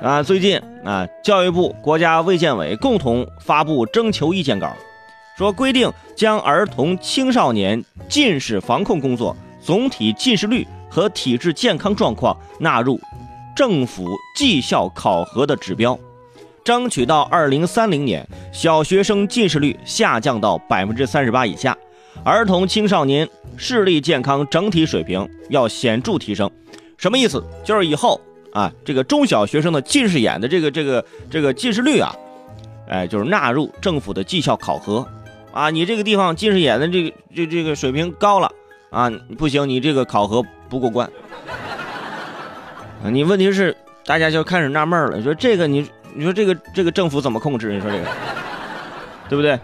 啊，最近啊，教育部、国家卫健委共同发布征求意见稿，说规定将儿童青少年近视防控工作总体近视率和体质健康状况纳入政府绩效考核的指标，争取到二零三零年小学生近视率下降到百分之三十八以下，儿童青少年视力健康整体水平要显著提升。什么意思？就是以后。啊，这个中小学生的近视眼的这个这个这个近视率啊，哎，就是纳入政府的绩效考核啊。你这个地方近视眼的这个这这个水平高了啊，不行，你这个考核不过关。你问题是大家就开始纳闷了，你说这个你你说这个这个政府怎么控制？你说这个对不对？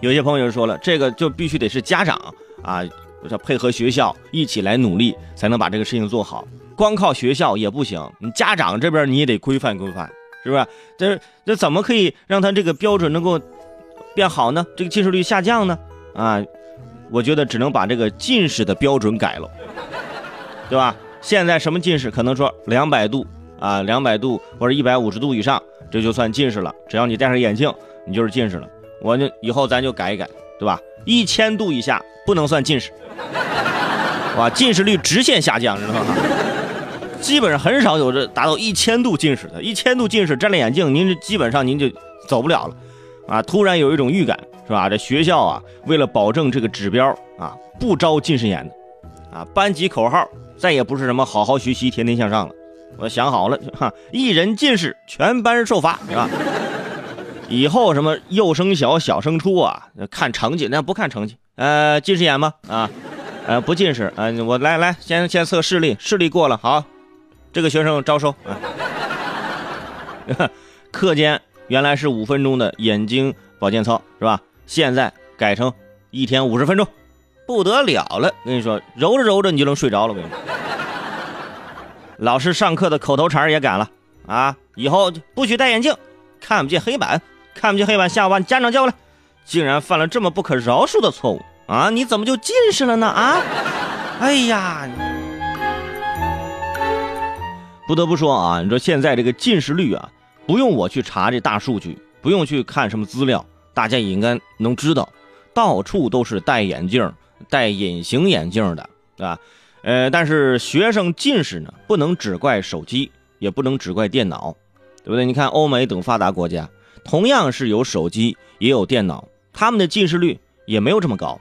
有些朋友就说了，这个就必须得是家长啊，要配合学校一起来努力，才能把这个事情做好。光靠学校也不行，你家长这边你也得规范规范，是不是？这这怎么可以让他这个标准能够变好呢？这个近视率下降呢？啊，我觉得只能把这个近视的标准改了，对吧？现在什么近视？可能说两百度啊，两百度或者一百五十度以上，这就算近视了。只要你戴上眼镜，你就是近视了。我就以后咱就改一改，对吧？一千度以下不能算近视，哇，近视率直线下降，知道吗？基本上很少有这达到一千度近视的，一千度近视摘了眼镜，您这基本上您就走不了了，啊！突然有一种预感，是吧？这学校啊，为了保证这个指标啊，不招近视眼的，啊，班级口号再也不是什么好好学习、天天向上了。我想好了，哈，一人近视，全班受罚，是吧？以后什么幼升小、小升初啊，看成绩，那不看成绩，呃，近视眼吗？啊，呃，不近视，嗯，我来来，先先测视力，视力过了，好。这个学生招收啊，课间原来是五分钟的眼睛保健操是吧？现在改成一天五十分钟，不得了了！跟你说，揉着揉着你就能睡着了。我跟你说，老师上课的口头禅也改了啊，以后不许戴眼镜，看不见黑板，看不见黑板，下午把你家长叫过来。竟然犯了这么不可饶恕的错误啊！你怎么就近视了呢？啊！哎呀！不得不说啊，你说现在这个近视率啊，不用我去查这大数据，不用去看什么资料，大家也应该能知道，到处都是戴眼镜、戴隐形眼镜的，对吧？呃，但是学生近视呢，不能只怪手机，也不能只怪电脑，对不对？你看欧美等发达国家，同样是有手机也有电脑，他们的近视率也没有这么高，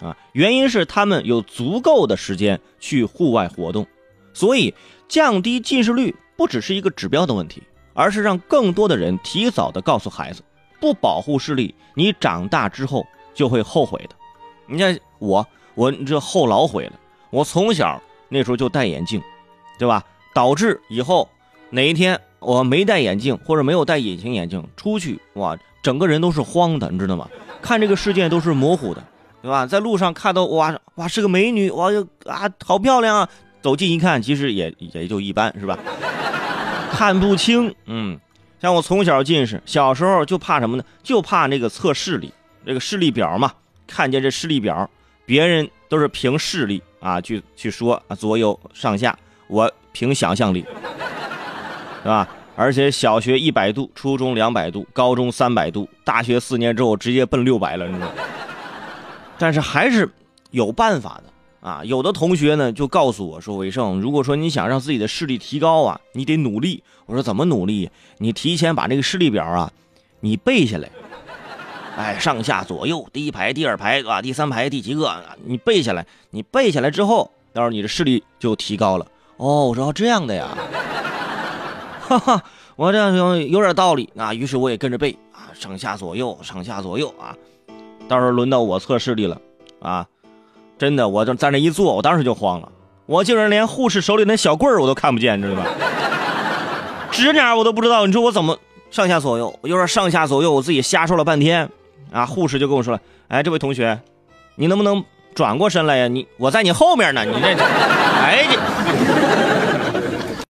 啊，原因是他们有足够的时间去户外活动。所以，降低近视率不只是一个指标的问题，而是让更多的人提早的告诉孩子，不保护视力，你长大之后就会后悔的。你看我，我这后老悔了。我从小那时候就戴眼镜，对吧？导致以后哪一天我没戴眼镜或者没有戴隐形眼镜出去，哇，整个人都是慌的，你知道吗？看这个世界都是模糊的，对吧？在路上看到哇哇是个美女，哇啊好漂亮啊！走近一看，其实也也就一般，是吧？看不清，嗯，像我从小近视，小时候就怕什么呢？就怕那个测视力，这个视力表嘛。看见这视力表，别人都是凭视力啊去去说啊左右上下，我凭想象力，是吧？而且小学一百度，初中两百度，高中三百度，大学四年之后直接奔六百了，你知道？但是还是有办法的。啊，有的同学呢就告诉我说：“伟胜，如果说你想让自己的视力提高啊，你得努力。”我说：“怎么努力？你提前把这个视力表啊，你背下来。哎，上下左右，第一排、第二排，啊，第三排第几个？你背下来。你背下来之后，到时候你的视力就提高了。”哦，我说这样的呀，哈哈，我这样有点道理啊。于是我也跟着背啊，上下左右，上下左右啊。到时候轮到我测视力了啊。真的，我就在那一坐，我当时就慌了，我竟然连护士手里那小棍儿我都看不见，知道吧？指哪我都不知道，你说我怎么上下左右？我就说上下左右，我自己瞎说了半天，啊，护士就跟我说了，哎，这位同学，你能不能转过身来呀？你我在你后面呢，你这，哎这。